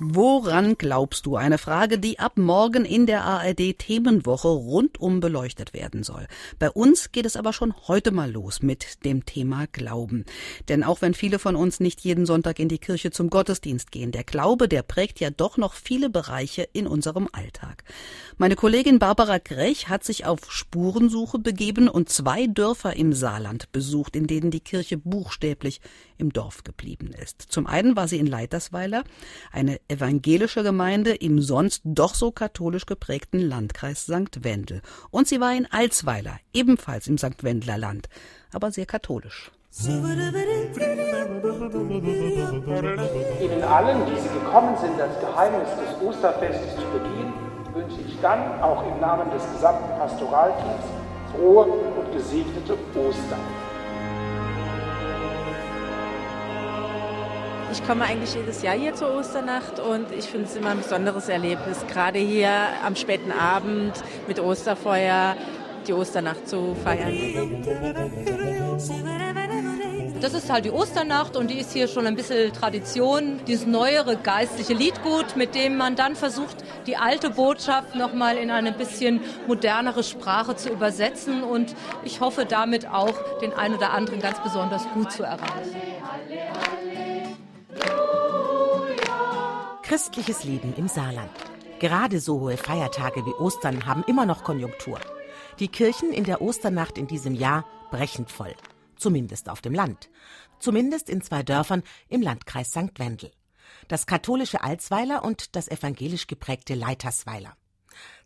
Woran glaubst du? Eine Frage, die ab morgen in der ARD Themenwoche rundum beleuchtet werden soll. Bei uns geht es aber schon heute mal los mit dem Thema Glauben. Denn auch wenn viele von uns nicht jeden Sonntag in die Kirche zum Gottesdienst gehen, der Glaube, der prägt ja doch noch viele Bereiche in unserem Alltag. Meine Kollegin Barbara Grech hat sich auf Spurensuche begeben und zwei Dörfer im Saarland besucht, in denen die Kirche buchstäblich im Dorf geblieben ist. Zum einen war sie in Leitersweiler, eine evangelische Gemeinde im sonst doch so katholisch geprägten Landkreis St. Wendel. Und sie war in Alsweiler, ebenfalls im St. Wendler Land, aber sehr katholisch. Ihnen allen, die Sie gekommen sind, das Geheimnis des Osterfestes zu bedienen, wünsche ich dann auch im Namen des gesamten Pastoralteams frohe und gesegnete Ostern. Ich komme eigentlich jedes Jahr hier zur Osternacht und ich finde es immer ein besonderes Erlebnis, gerade hier am späten Abend mit Osterfeuer die Osternacht zu feiern. Das ist halt die Osternacht und die ist hier schon ein bisschen Tradition. Dieses neuere geistliche Liedgut, mit dem man dann versucht, die alte Botschaft nochmal in eine bisschen modernere Sprache zu übersetzen und ich hoffe damit auch den einen oder anderen ganz besonders gut zu erreichen. Christliches Leben im Saarland. Gerade so hohe Feiertage wie Ostern haben immer noch Konjunktur. Die Kirchen in der Osternacht in diesem Jahr brechend voll. Zumindest auf dem Land. Zumindest in zwei Dörfern im Landkreis St. Wendel. Das katholische Alsweiler und das evangelisch geprägte Leitersweiler.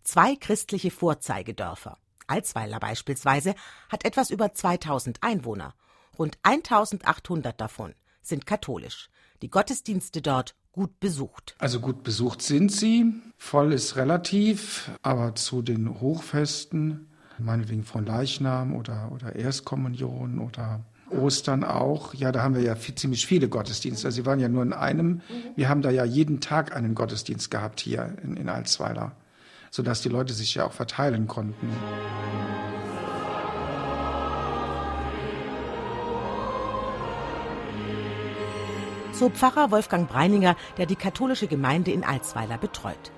Zwei christliche Vorzeigedörfer. Alsweiler beispielsweise hat etwas über 2000 Einwohner. Rund 1800 davon sind katholisch. Die Gottesdienste dort gut besucht. Also gut besucht sind sie. Voll ist relativ, aber zu den Hochfesten, meinetwegen von Leichnam oder, oder Erstkommunion oder Ostern auch. Ja, da haben wir ja viel, ziemlich viele Gottesdienste. Also sie waren ja nur in einem. Wir haben da ja jeden Tag einen Gottesdienst gehabt hier in, in Alsweiler, sodass die Leute sich ja auch verteilen konnten. So Pfarrer Wolfgang Breininger, der die katholische Gemeinde in Alsweiler betreut.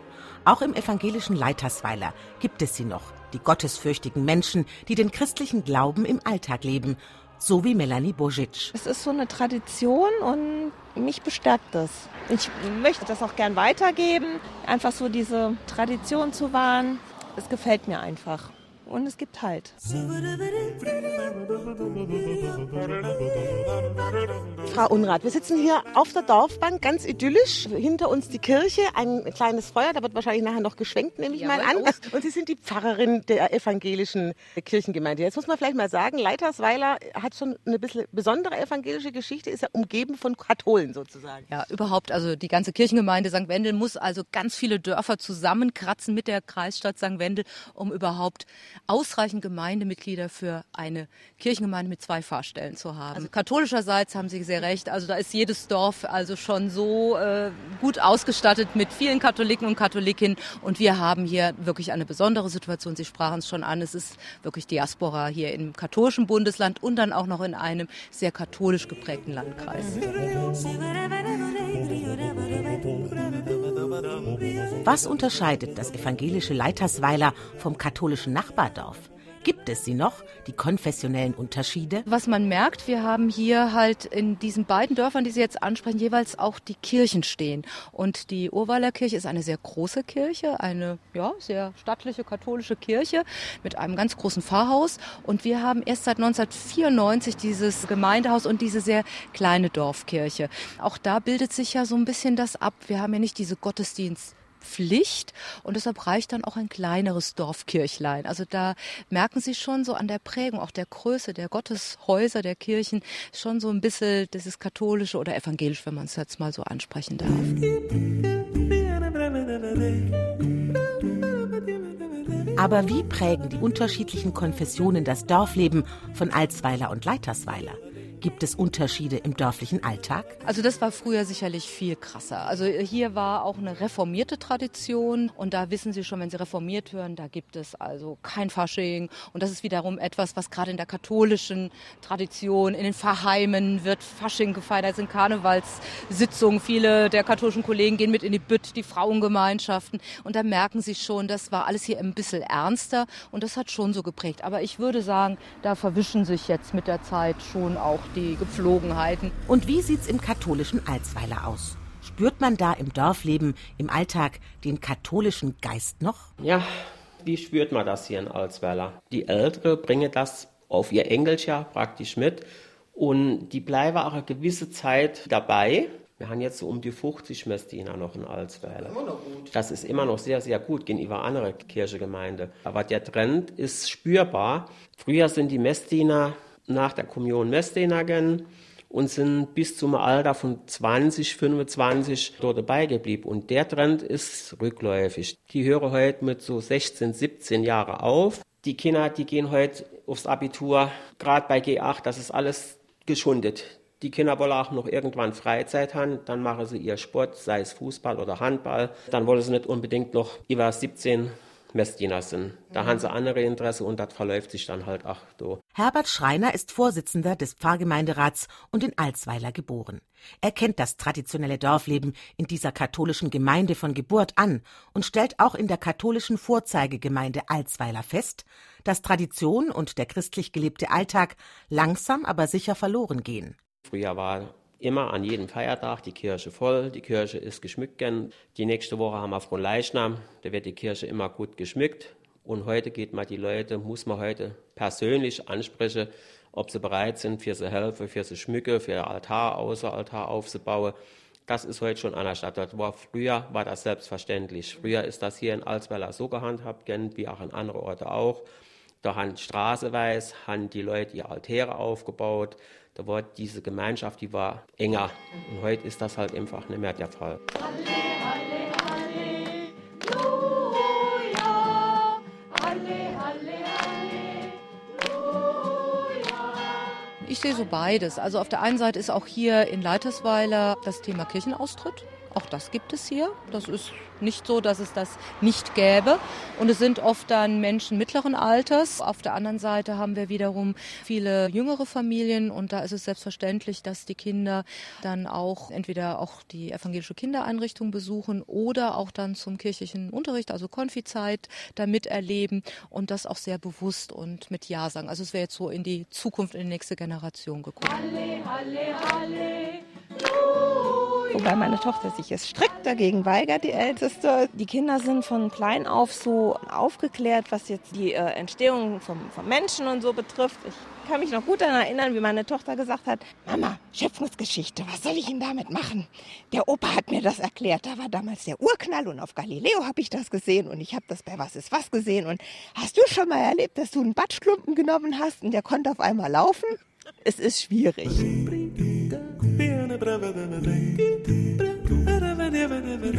Auch im evangelischen Leitersweiler gibt es sie noch, die gottesfürchtigen Menschen, die den christlichen Glauben im Alltag leben, so wie Melanie Bojic. Es ist so eine Tradition und mich bestärkt das. Ich möchte das auch gern weitergeben, einfach so diese Tradition zu wahren. Es gefällt mir einfach und es gibt Halt. Frau Unrat, wir sitzen hier auf der Dorfbank, ganz idyllisch. Hinter uns die Kirche, ein kleines Feuer, da wird wahrscheinlich nachher noch geschwenkt, nehme ich mal an. Und Sie sind die Pfarrerin der evangelischen Kirchengemeinde. Jetzt muss man vielleicht mal sagen, Leitersweiler hat schon eine bisschen besondere evangelische Geschichte, ist ja umgeben von Katholen sozusagen. Ja, überhaupt. Also die ganze Kirchengemeinde St. Wendel muss also ganz viele Dörfer zusammenkratzen mit der Kreisstadt St. Wendel, um überhaupt ausreichend Gemeindemitglieder für eine Kirchengemeinde mit zwei Fahrstellen zu haben. Also katholischerseits haben Sie sehr recht. Also da ist jedes Dorf also schon so äh, gut ausgestattet mit vielen Katholiken und Katholikinnen. Und wir haben hier wirklich eine besondere Situation. Sie sprachen es schon an. Es ist wirklich Diaspora hier im katholischen Bundesland und dann auch noch in einem sehr katholisch geprägten Landkreis. Was unterscheidet das evangelische Leitersweiler vom katholischen Nachbardorf? Gibt es sie noch, die konfessionellen Unterschiede? Was man merkt, wir haben hier halt in diesen beiden Dörfern, die Sie jetzt ansprechen, jeweils auch die Kirchen stehen. Und die Urweiler Kirche ist eine sehr große Kirche, eine ja, sehr stattliche katholische Kirche mit einem ganz großen Pfarrhaus. Und wir haben erst seit 1994 dieses Gemeindehaus und diese sehr kleine Dorfkirche. Auch da bildet sich ja so ein bisschen das ab. Wir haben ja nicht diese Gottesdienst Pflicht und deshalb reicht dann auch ein kleineres Dorfkirchlein. Also da merken Sie schon so an der Prägung, auch der Größe der Gotteshäuser, der Kirchen, schon so ein bisschen dieses katholische oder evangelisch, wenn man es jetzt mal so ansprechen darf. Aber wie prägen die unterschiedlichen Konfessionen das Dorfleben von Alsweiler und Leitersweiler? Gibt es Unterschiede im dörflichen Alltag? Also das war früher sicherlich viel krasser. Also hier war auch eine reformierte Tradition und da wissen Sie schon, wenn Sie reformiert hören, da gibt es also kein Fasching und das ist wiederum etwas, was gerade in der katholischen Tradition, in den Pfarrheimen wird Fasching gefeiert, da sind Karnevalssitzungen, viele der katholischen Kollegen gehen mit in die Bütt, die Frauengemeinschaften und da merken Sie schon, das war alles hier ein bisschen ernster und das hat schon so geprägt. Aber ich würde sagen, da verwischen sich jetzt mit der Zeit schon auch die Gepflogenheiten. Und wie sieht's im katholischen Alsweiler aus? Spürt man da im Dorfleben, im Alltag den katholischen Geist noch? Ja, wie spürt man das hier in Alsweiler? Die Ältere bringen das auf ihr Engelchen praktisch mit und die bleiben auch eine gewisse Zeit dabei. Wir haben jetzt so um die 50 Messdiener noch in Alsweiler. Das ist immer noch sehr, sehr gut gegenüber anderen Kirchegemeinden. Aber der Trend ist spürbar. Früher sind die Messdiener nach der Kommunion Messdiener gegangen und sind bis zum Alter von 20, 25 dort dabei geblieben. Und der Trend ist rückläufig. Die hören heute mit so 16, 17 Jahren auf. Die Kinder, die gehen heute aufs Abitur, gerade bei G8, das ist alles geschundet. Die Kinder wollen auch noch irgendwann Freizeit haben, dann machen sie ihr Sport, sei es Fußball oder Handball. Dann wollen sie nicht unbedingt noch über 17 Messdiener sind. Da haben sie andere Interesse und das verläuft sich dann halt auch so. Herbert Schreiner ist Vorsitzender des Pfarrgemeinderats und in Alsweiler geboren. Er kennt das traditionelle Dorfleben in dieser katholischen Gemeinde von Geburt an und stellt auch in der katholischen Vorzeigegemeinde Alsweiler fest, dass Tradition und der christlich gelebte Alltag langsam aber sicher verloren gehen. Früher war immer an jedem Feiertag die Kirche voll, die Kirche ist geschmückt. Die nächste Woche haben wir Fronleichnam, da wird die Kirche immer gut geschmückt. Und heute geht man die Leute, muss man heute persönlich ansprechen, ob sie bereit sind, für sie helfen, für sie schmücken, für Altar, außer Altar aufzubauen. Das ist heute schon. Das war, früher war das selbstverständlich. Früher ist das hier in Alsweiler so gehandhabt, wie auch an anderen Orten auch. Da haben straßeweise haben die Leute ihre Altäre aufgebaut. Da war diese Gemeinschaft, die war enger. Und heute ist das halt einfach nicht mehr der Fall. Ich sehe so beides. Also auf der einen Seite ist auch hier in Leitersweiler das Thema Kirchenaustritt. Auch das gibt es hier. Das ist nicht so, dass es das nicht gäbe. Und es sind oft dann Menschen mittleren Alters. Auf der anderen Seite haben wir wiederum viele jüngere Familien und da ist es selbstverständlich, dass die Kinder dann auch entweder auch die evangelische Kindereinrichtung besuchen oder auch dann zum kirchlichen Unterricht, also Konfizeit, da miterleben und das auch sehr bewusst und mit Ja sagen. Also es wäre jetzt so in die Zukunft, in die nächste Generation geguckt. Halle, halle, halle. Wobei meine Tochter sich jetzt strikt dagegen weigert, die Älteste. Die Kinder sind von klein auf so aufgeklärt, was jetzt die äh, Entstehung vom, vom Menschen und so betrifft. Ich kann mich noch gut daran erinnern, wie meine Tochter gesagt hat, Mama, Schöpfungsgeschichte, was soll ich denn damit machen? Der Opa hat mir das erklärt. Da war damals der Urknall und auf Galileo habe ich das gesehen und ich habe das bei Was ist was gesehen. Und hast du schon mal erlebt, dass du einen Batschklumpen genommen hast und der konnte auf einmal laufen? Es ist schwierig.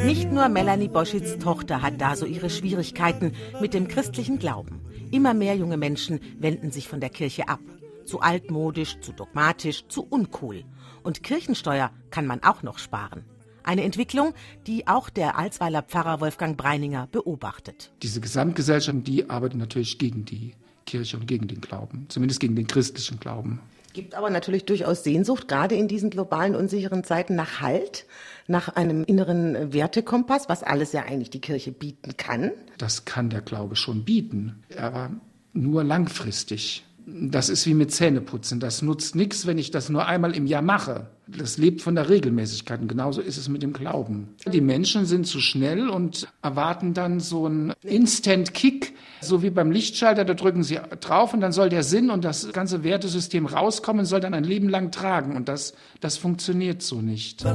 Nicht nur Melanie Boschits Tochter hat da so ihre Schwierigkeiten mit dem christlichen Glauben. Immer mehr junge Menschen wenden sich von der Kirche ab. Zu altmodisch, zu dogmatisch, zu uncool. Und Kirchensteuer kann man auch noch sparen. Eine Entwicklung, die auch der Alsweiler Pfarrer Wolfgang Breininger beobachtet. Diese Gesamtgesellschaft, die arbeitet natürlich gegen die Kirche und gegen den Glauben, zumindest gegen den christlichen Glauben. Gibt aber natürlich durchaus Sehnsucht, gerade in diesen globalen unsicheren Zeiten, nach Halt, nach einem inneren Wertekompass, was alles ja eigentlich die Kirche bieten kann. Das kann der Glaube schon bieten, aber nur langfristig. Das ist wie mit Zähneputzen. Das nutzt nichts, wenn ich das nur einmal im Jahr mache. Das lebt von der Regelmäßigkeit. Und genauso ist es mit dem Glauben. Die Menschen sind zu schnell und erwarten dann so einen Instant-Kick, so wie beim Lichtschalter. Da drücken sie drauf und dann soll der Sinn und das ganze Wertesystem rauskommen, soll dann ein Leben lang tragen. Und das, das funktioniert so nicht.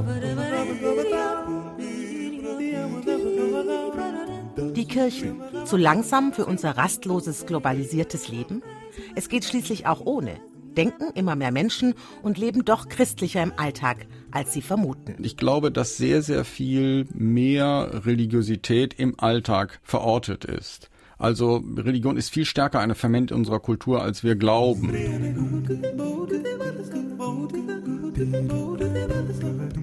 Die Kirchen, zu langsam für unser rastloses, globalisiertes Leben? Es geht schließlich auch ohne. Denken immer mehr Menschen und leben doch christlicher im Alltag, als sie vermuten. Ich glaube, dass sehr, sehr viel mehr Religiosität im Alltag verortet ist. Also Religion ist viel stärker eine Ferment unserer Kultur, als wir glauben.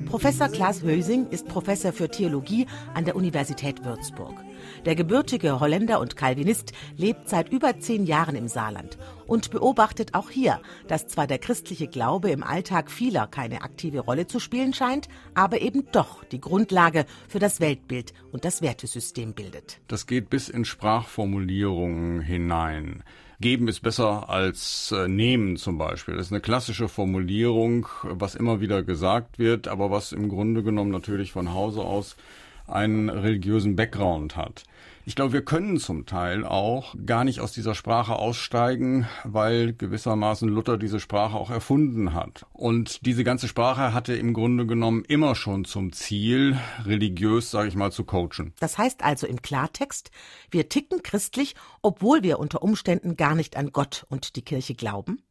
Professor Klaas Hösing ist Professor für Theologie an der Universität Würzburg. Der gebürtige Holländer und Calvinist lebt seit über zehn Jahren im Saarland und beobachtet auch hier, dass zwar der christliche Glaube im Alltag vieler keine aktive Rolle zu spielen scheint, aber eben doch die Grundlage für das Weltbild und das Wertesystem bildet. Das geht bis in Sprachformulierungen hinein. Geben ist besser als äh, nehmen zum Beispiel. Das ist eine klassische Formulierung, was immer wieder gesagt wird, aber was im Grunde genommen natürlich von Hause aus einen religiösen Background hat. Ich glaube, wir können zum Teil auch gar nicht aus dieser Sprache aussteigen, weil gewissermaßen Luther diese Sprache auch erfunden hat. Und diese ganze Sprache hatte im Grunde genommen immer schon zum Ziel, religiös, sage ich mal, zu coachen. Das heißt also im Klartext, wir ticken christlich, obwohl wir unter Umständen gar nicht an Gott und die Kirche glauben?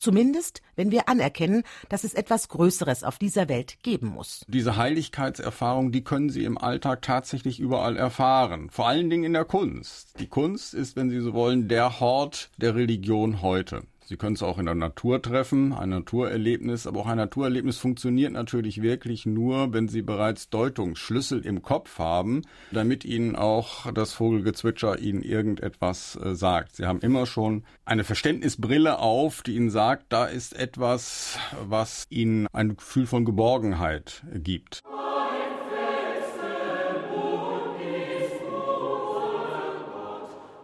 Zumindest, wenn wir anerkennen, dass es etwas Größeres auf dieser Welt geben muss. Diese Heiligkeitserfahrung, die können Sie im Alltag tatsächlich überall erfahren. Vor allen Dingen in der Kunst. Die Kunst ist, wenn Sie so wollen, der Hort der Religion heute. Sie können es auch in der Natur treffen, ein Naturerlebnis, aber auch ein Naturerlebnis funktioniert natürlich wirklich nur, wenn Sie bereits Deutungsschlüssel im Kopf haben, damit Ihnen auch das Vogelgezwitscher Ihnen irgendetwas äh, sagt. Sie haben immer schon eine Verständnisbrille auf, die Ihnen sagt, da ist etwas, was Ihnen ein Gefühl von Geborgenheit gibt.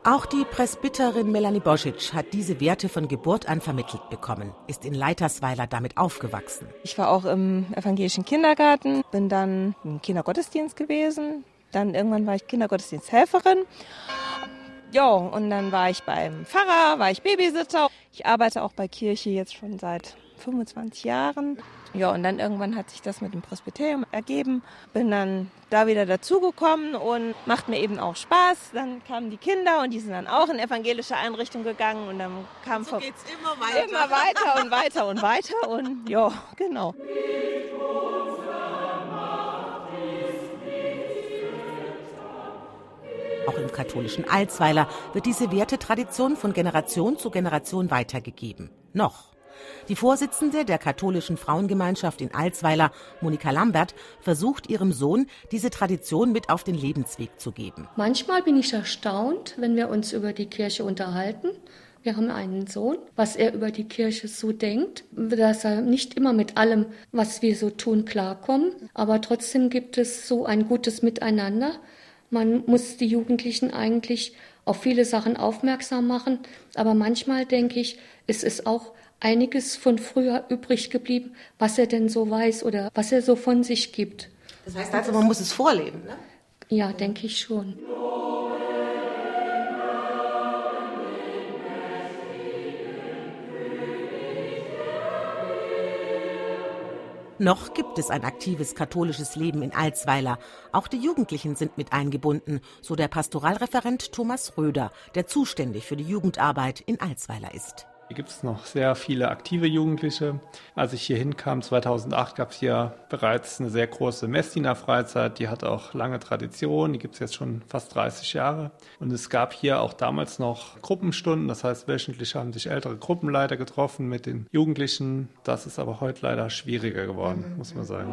Auch die Presbyterin Melanie Bosic hat diese Werte von Geburt an vermittelt bekommen, ist in Leitersweiler damit aufgewachsen. Ich war auch im evangelischen Kindergarten, bin dann im Kindergottesdienst gewesen, dann irgendwann war ich Kindergottesdiensthelferin. Ja, und dann war ich beim Pfarrer, war ich Babysitter. Ich arbeite auch bei Kirche jetzt schon seit 25 Jahren. Ja, und dann irgendwann hat sich das mit dem Presbyterium ergeben. Bin dann da wieder dazugekommen und macht mir eben auch Spaß. Dann kamen die Kinder und die sind dann auch in evangelische Einrichtungen gegangen und dann kam so geht's immer weiter. immer weiter und weiter und weiter und ja, genau. Auch im katholischen Alsweiler wird diese Wertetradition von Generation zu Generation weitergegeben. Noch. Die Vorsitzende der katholischen Frauengemeinschaft in Alsweiler, Monika Lambert, versucht ihrem Sohn, diese Tradition mit auf den Lebensweg zu geben. Manchmal bin ich erstaunt, wenn wir uns über die Kirche unterhalten. Wir haben einen Sohn, was er über die Kirche so denkt, dass er nicht immer mit allem, was wir so tun, klarkommt. Aber trotzdem gibt es so ein gutes Miteinander. Man muss die Jugendlichen eigentlich auf viele Sachen aufmerksam machen. Aber manchmal denke ich, es ist auch einiges von früher übrig geblieben, was er denn so weiß oder was er so von sich gibt. Das heißt also, man muss es vorleben, ne? Ja, denke ich schon. Noch gibt es ein aktives katholisches Leben in Alsweiler. Auch die Jugendlichen sind mit eingebunden, so der Pastoralreferent Thomas Röder, der zuständig für die Jugendarbeit in Alsweiler ist. Hier gibt es noch sehr viele aktive Jugendliche. Als ich hier hinkam, 2008, gab es hier bereits eine sehr große Messdiener-Freizeit. Die hat auch lange Tradition, die gibt es jetzt schon fast 30 Jahre. Und es gab hier auch damals noch Gruppenstunden, das heißt, wöchentlich haben sich ältere Gruppenleiter getroffen mit den Jugendlichen. Das ist aber heute leider schwieriger geworden, muss man sagen.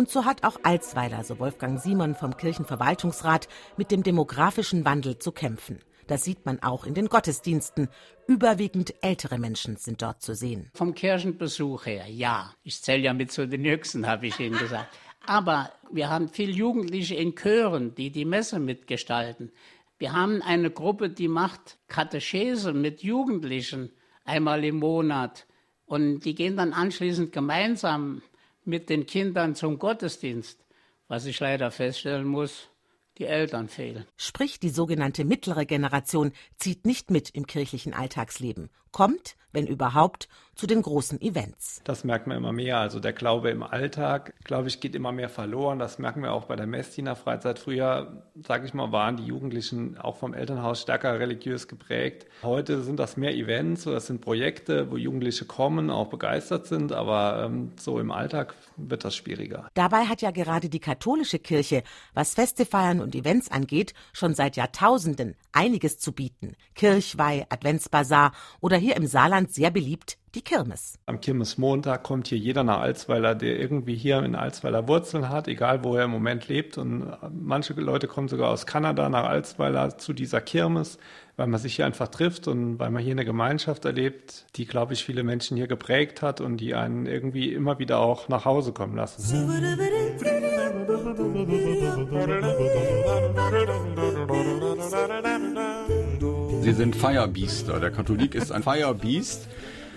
Und so hat auch Alsweiler, so Wolfgang Simon vom Kirchenverwaltungsrat, mit dem demografischen Wandel zu kämpfen. Das sieht man auch in den Gottesdiensten. Überwiegend ältere Menschen sind dort zu sehen. Vom Kirchenbesuch her, ja. Ich zähle ja mit zu den Jüngsten, habe ich Ihnen gesagt. Aber wir haben viele Jugendliche in Chören, die die Messe mitgestalten. Wir haben eine Gruppe, die macht Katechese mit Jugendlichen einmal im Monat. Und die gehen dann anschließend gemeinsam mit den Kindern zum Gottesdienst. Was ich leider feststellen muss, die Eltern fehlen. Sprich, die sogenannte mittlere Generation zieht nicht mit im kirchlichen Alltagsleben. Kommt, wenn überhaupt, zu den großen Events. Das merkt man immer mehr. Also der Glaube im Alltag, glaube ich, geht immer mehr verloren. Das merken wir auch bei der Messdiener Freizeit. Früher, sage ich mal, waren die Jugendlichen auch vom Elternhaus stärker religiös geprägt. Heute sind das mehr Events oder das sind Projekte, wo Jugendliche kommen, auch begeistert sind. Aber ähm, so im Alltag wird das schwieriger. Dabei hat ja gerade die katholische Kirche, was Feste feiern und Events angeht, schon seit Jahrtausenden einiges zu bieten. Kirchweih, Adventsbasar oder hier im Saarland sehr beliebt die Kirmes. Am Kirmesmontag kommt hier jeder nach Alsweiler, der irgendwie hier in Alsweiler Wurzeln hat, egal wo er im Moment lebt. Und manche Leute kommen sogar aus Kanada nach Alsweiler zu dieser Kirmes, weil man sich hier einfach trifft und weil man hier eine Gemeinschaft erlebt, die, glaube ich, viele Menschen hier geprägt hat und die einen irgendwie immer wieder auch nach Hause kommen lassen. Sie sind Firebeaster. Der Katholik ist ein Firebeast.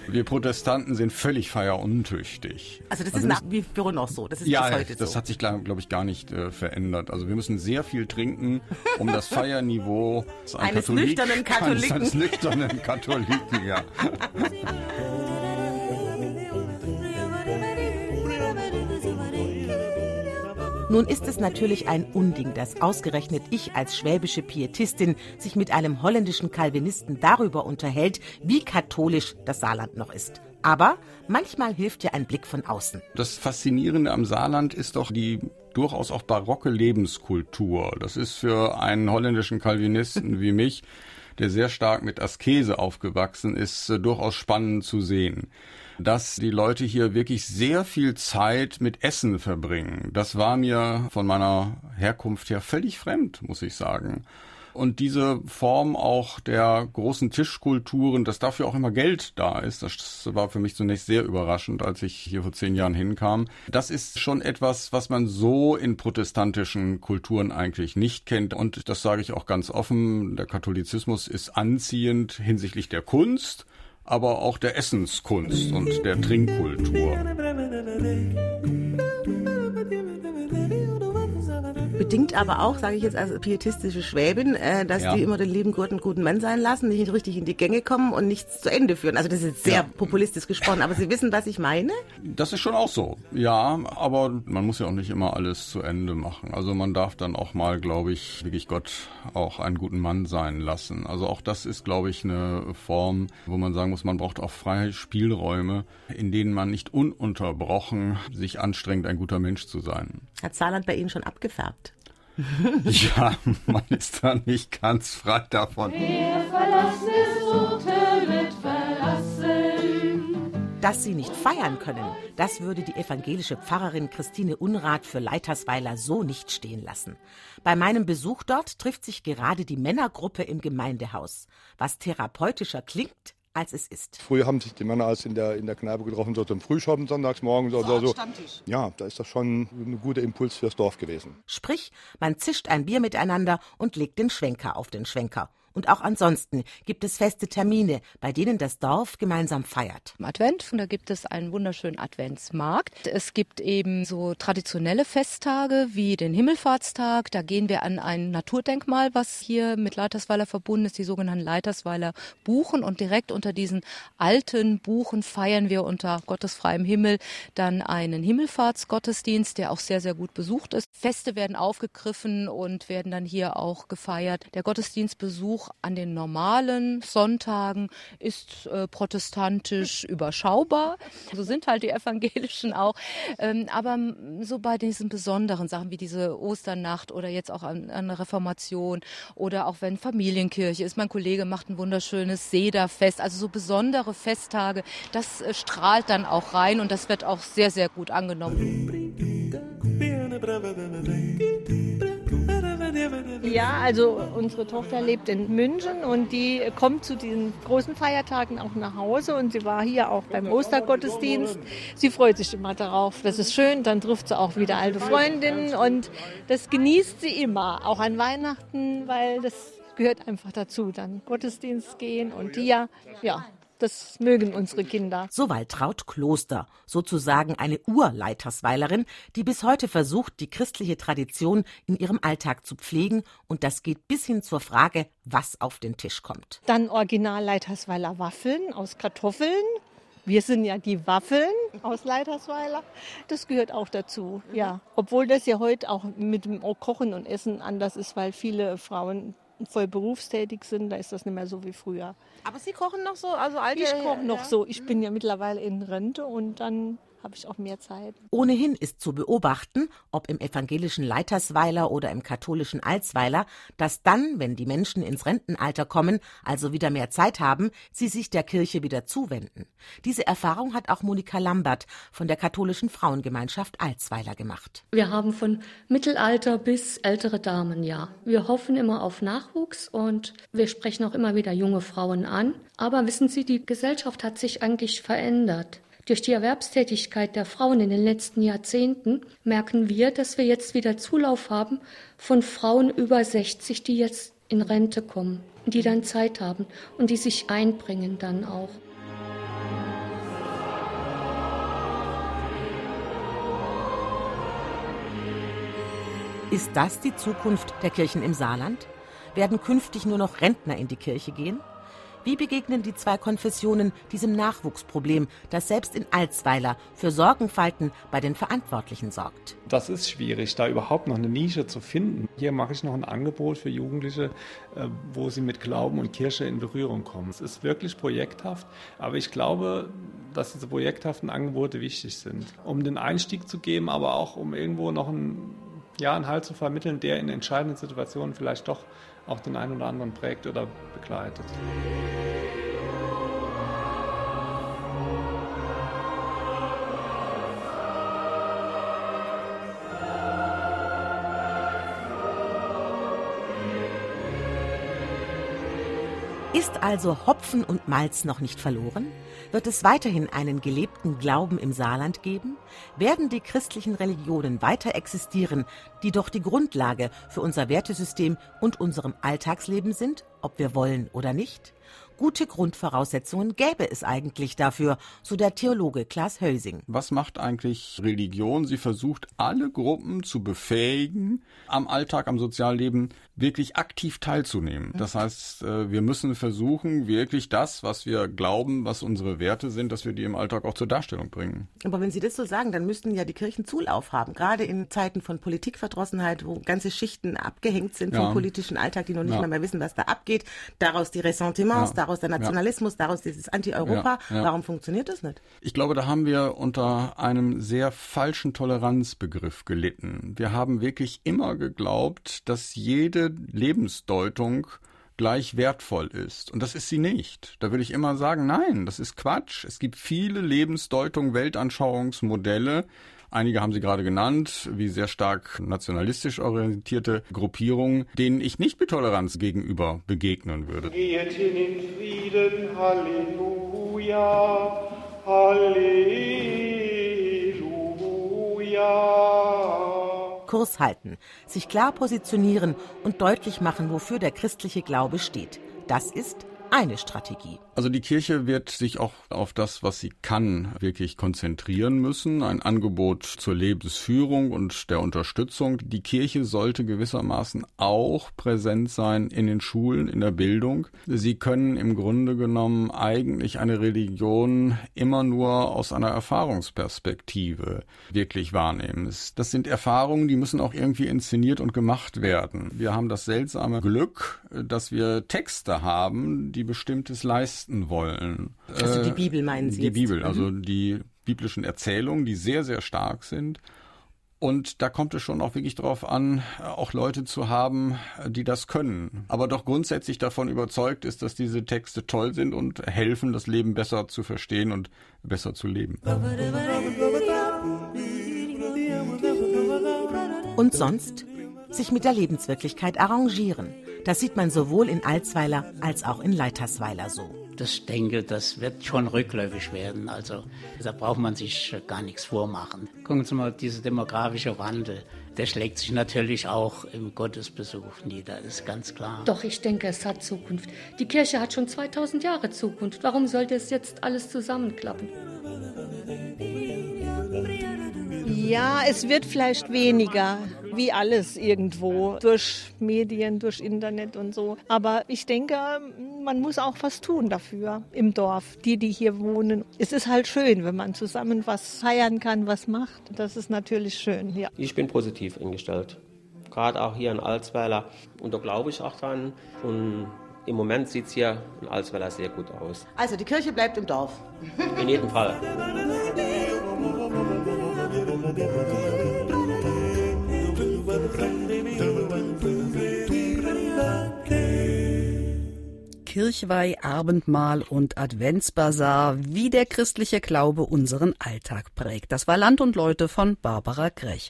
Wir Protestanten sind völlig feieruntüchtig. Also das ist also nach wie vor noch so. Das ist ja, bis heute das so. hat sich, glaube ich, gar nicht äh, verändert. Also wir müssen sehr viel trinken, um das Feierniveau eines Katholik, nüchternen Katholiken. Eines nüchternen Katholiken, ja. Nun ist es natürlich ein Unding, dass ausgerechnet ich als schwäbische Pietistin sich mit einem holländischen Calvinisten darüber unterhält, wie katholisch das Saarland noch ist. Aber manchmal hilft ja ein Blick von außen. Das Faszinierende am Saarland ist doch die durchaus auch barocke Lebenskultur. Das ist für einen holländischen Calvinisten wie mich, der sehr stark mit Askese aufgewachsen ist, durchaus spannend zu sehen dass die Leute hier wirklich sehr viel Zeit mit Essen verbringen. Das war mir von meiner Herkunft her völlig fremd, muss ich sagen. Und diese Form auch der großen Tischkulturen, dass dafür auch immer Geld da ist, das war für mich zunächst sehr überraschend, als ich hier vor zehn Jahren hinkam. Das ist schon etwas, was man so in protestantischen Kulturen eigentlich nicht kennt. Und das sage ich auch ganz offen, der Katholizismus ist anziehend hinsichtlich der Kunst aber auch der Essenskunst und der Trinkkultur. Bedingt aber auch, sage ich jetzt als pietistische Schwäbin, äh, dass ja. die immer den lieben Gott einen guten Mann sein lassen, nicht richtig in die Gänge kommen und nichts zu Ende führen. Also das ist sehr ja. populistisch gesprochen, aber Sie wissen, was ich meine? Das ist schon auch so, ja, aber man muss ja auch nicht immer alles zu Ende machen. Also man darf dann auch mal, glaube ich, wirklich Gott auch einen guten Mann sein lassen. Also auch das ist, glaube ich, eine Form, wo man sagen muss, man braucht auch freie Spielräume, in denen man nicht ununterbrochen sich anstrengt, ein guter Mensch zu sein. Hat Saarland bei Ihnen schon abgefärbt? ja, man ist da nicht ganz frei davon. Wer verlassen ist, suchte wird verlassen. Dass sie nicht feiern können, das würde die evangelische Pfarrerin Christine Unrath für Leitersweiler so nicht stehen lassen. Bei meinem Besuch dort trifft sich gerade die Männergruppe im Gemeindehaus. Was therapeutischer klingt, als es ist. Früher haben sich die Männer als in der, in der Kneipe getroffen, so zum Frühschoppen sonntags morgens oder so. Ja, da ist das schon ein guter Impuls fürs Dorf gewesen. Sprich, man zischt ein Bier miteinander und legt den Schwenker auf den Schwenker. Und auch ansonsten gibt es feste Termine, bei denen das Dorf gemeinsam feiert. Im Advent, da gibt es einen wunderschönen Adventsmarkt. Es gibt eben so traditionelle Festtage wie den Himmelfahrtstag. Da gehen wir an ein Naturdenkmal, was hier mit Leitersweiler verbunden ist, die sogenannten Leitersweiler Buchen. Und direkt unter diesen alten Buchen feiern wir unter Gottes freiem Himmel dann einen Himmelfahrtsgottesdienst, der auch sehr, sehr gut besucht ist. Feste werden aufgegriffen und werden dann hier auch gefeiert. Der Gottesdienstbesuch Besuch an den normalen Sonntagen ist äh, protestantisch überschaubar. So sind halt die Evangelischen auch. Ähm, aber so bei diesen besonderen Sachen wie diese Osternacht oder jetzt auch an, an Reformation oder auch wenn Familienkirche ist. Mein Kollege macht ein wunderschönes Sederfest. Also so besondere Festtage, das äh, strahlt dann auch rein und das wird auch sehr, sehr gut angenommen. Ja, also unsere Tochter lebt in München und die kommt zu diesen großen Feiertagen auch nach Hause und sie war hier auch beim Ostergottesdienst. Sie freut sich immer darauf. Das ist schön, dann trifft sie auch wieder alte Freundinnen und das genießt sie immer, auch an Weihnachten, weil das gehört einfach dazu. Dann Gottesdienst gehen und hier, ja, Das mögen unsere Kinder. So Waltraud Kloster, sozusagen eine Urleitersweilerin, die bis heute versucht, die christliche Tradition in ihrem Alltag zu pflegen. Und das geht bis hin zur Frage, was auf den Tisch kommt. Dann Original Leitersweiler Waffeln aus Kartoffeln, wir sind ja die Waffeln aus Leitersweiler. Das gehört auch dazu, ja. Obwohl das ja heute auch mit dem Kochen und Essen anders ist, weil viele Frauen voll berufstätig sind, da ist das nicht mehr so wie früher. Aber Sie kochen noch so, also alte? Ich koche noch so. Ich bin ja mittlerweile in Rente und dann habe ich auch mehr Zeit. Ohnehin ist zu beobachten, ob im evangelischen Leitersweiler oder im katholischen Alsweiler, dass dann, wenn die Menschen ins Rentenalter kommen, also wieder mehr Zeit haben, sie sich der Kirche wieder zuwenden. Diese Erfahrung hat auch Monika Lambert von der katholischen Frauengemeinschaft Alsweiler gemacht. Wir haben von Mittelalter bis ältere Damen, ja. Wir hoffen immer auf Nachwuchs und wir sprechen auch immer wieder junge Frauen an. Aber wissen Sie, die Gesellschaft hat sich eigentlich verändert. Durch die Erwerbstätigkeit der Frauen in den letzten Jahrzehnten merken wir, dass wir jetzt wieder Zulauf haben von Frauen über 60, die jetzt in Rente kommen, die dann Zeit haben und die sich einbringen dann auch. Ist das die Zukunft der Kirchen im Saarland? Werden künftig nur noch Rentner in die Kirche gehen? Wie begegnen die zwei Konfessionen diesem Nachwuchsproblem, das selbst in Alsweiler für Sorgenfalten bei den Verantwortlichen sorgt? Das ist schwierig, da überhaupt noch eine Nische zu finden. Hier mache ich noch ein Angebot für Jugendliche, äh, wo sie mit Glauben und Kirche in Berührung kommen. Es ist wirklich projekthaft, aber ich glaube, dass diese projekthaften Angebote wichtig sind, um den Einstieg zu geben, aber auch um irgendwo noch einen, ja, einen Halt zu vermitteln, der in entscheidenden Situationen vielleicht doch auch den einen oder anderen prägt oder begleitet. Ist also Hopfen und Malz noch nicht verloren? Wird es weiterhin einen gelebten Glauben im Saarland geben? Werden die christlichen Religionen weiter existieren, die doch die Grundlage für unser Wertesystem und unserem Alltagsleben sind, ob wir wollen oder nicht? Gute Grundvoraussetzungen gäbe es eigentlich dafür, so der Theologe Klaas Hösing. Was macht eigentlich Religion? Sie versucht, alle Gruppen zu befähigen, am Alltag, am Sozialleben wirklich aktiv teilzunehmen. Das heißt, äh, wir müssen versuchen, wirklich das, was wir glauben, was unsere Werte sind, dass wir die im Alltag auch zur Darstellung bringen. Aber wenn Sie das so sagen, dann müssten ja die Kirchen Zulauf haben, gerade in Zeiten von Politikverdrossenheit, wo ganze Schichten abgehängt sind vom politischen Alltag, die noch nicht ja. mehr wissen, was da abgeht. Daraus die Ressentiments, ja. Daraus der Nationalismus, daraus dieses Anti-Europa. Warum funktioniert das nicht? Ich glaube, da haben wir unter einem sehr falschen Toleranzbegriff gelitten. Wir haben wirklich immer geglaubt, dass jede Lebensdeutung gleich wertvoll ist. Und das ist sie nicht. Da würde ich immer sagen, nein, das ist Quatsch. Es gibt viele Lebensdeutungen, Weltanschauungsmodelle. Einige haben Sie gerade genannt, wie sehr stark nationalistisch orientierte Gruppierungen, denen ich nicht mit Toleranz gegenüber begegnen würde. Geht hin in Frieden, Halleluja, Halleluja. Kurs halten, sich klar positionieren und deutlich machen, wofür der christliche Glaube steht. Das ist eine Strategie. Also die Kirche wird sich auch auf das, was sie kann, wirklich konzentrieren müssen. Ein Angebot zur Lebensführung und der Unterstützung. Die Kirche sollte gewissermaßen auch präsent sein in den Schulen, in der Bildung. Sie können im Grunde genommen eigentlich eine Religion immer nur aus einer Erfahrungsperspektive wirklich wahrnehmen. Das sind Erfahrungen, die müssen auch irgendwie inszeniert und gemacht werden. Wir haben das seltsame Glück, dass wir Texte haben, die Bestimmtes leisten wollen. Also die äh, Bibel meinen Sie? Die jetzt? Bibel, also mhm. die biblischen Erzählungen, die sehr, sehr stark sind. Und da kommt es schon auch wirklich darauf an, auch Leute zu haben, die das können. Aber doch grundsätzlich davon überzeugt ist, dass diese Texte toll sind und helfen, das Leben besser zu verstehen und besser zu leben. Und sonst? Sich mit der Lebenswirklichkeit arrangieren das sieht man sowohl in Alzweiler als auch in Leitersweiler so. Das denke, das wird schon rückläufig werden. Also da braucht man sich gar nichts vormachen. Gucken Sie mal, dieser demografische Wandel, der schlägt sich natürlich auch im Gottesbesuch nieder, ist ganz klar. Doch, ich denke, es hat Zukunft. Die Kirche hat schon 2000 Jahre Zukunft. Warum sollte es jetzt alles zusammenklappen? Ja, es wird vielleicht weniger, wie alles irgendwo, durch Medien, durch Internet und so. Aber ich denke, man muss auch was tun dafür im Dorf, die, die hier wohnen. Es ist halt schön, wenn man zusammen was feiern kann, was macht. Das ist natürlich schön, ja. Ich bin positiv eingestellt. Gerade auch hier in Alsweiler. Und da glaube ich auch dran. Und im Moment sieht es hier in Alsweiler sehr gut aus. Also die Kirche bleibt im Dorf. In jedem Fall. Kirchweih, Abendmahl und Adventsbasar, wie der christliche Glaube unseren Alltag prägt. Das war Land und Leute von Barbara Grech.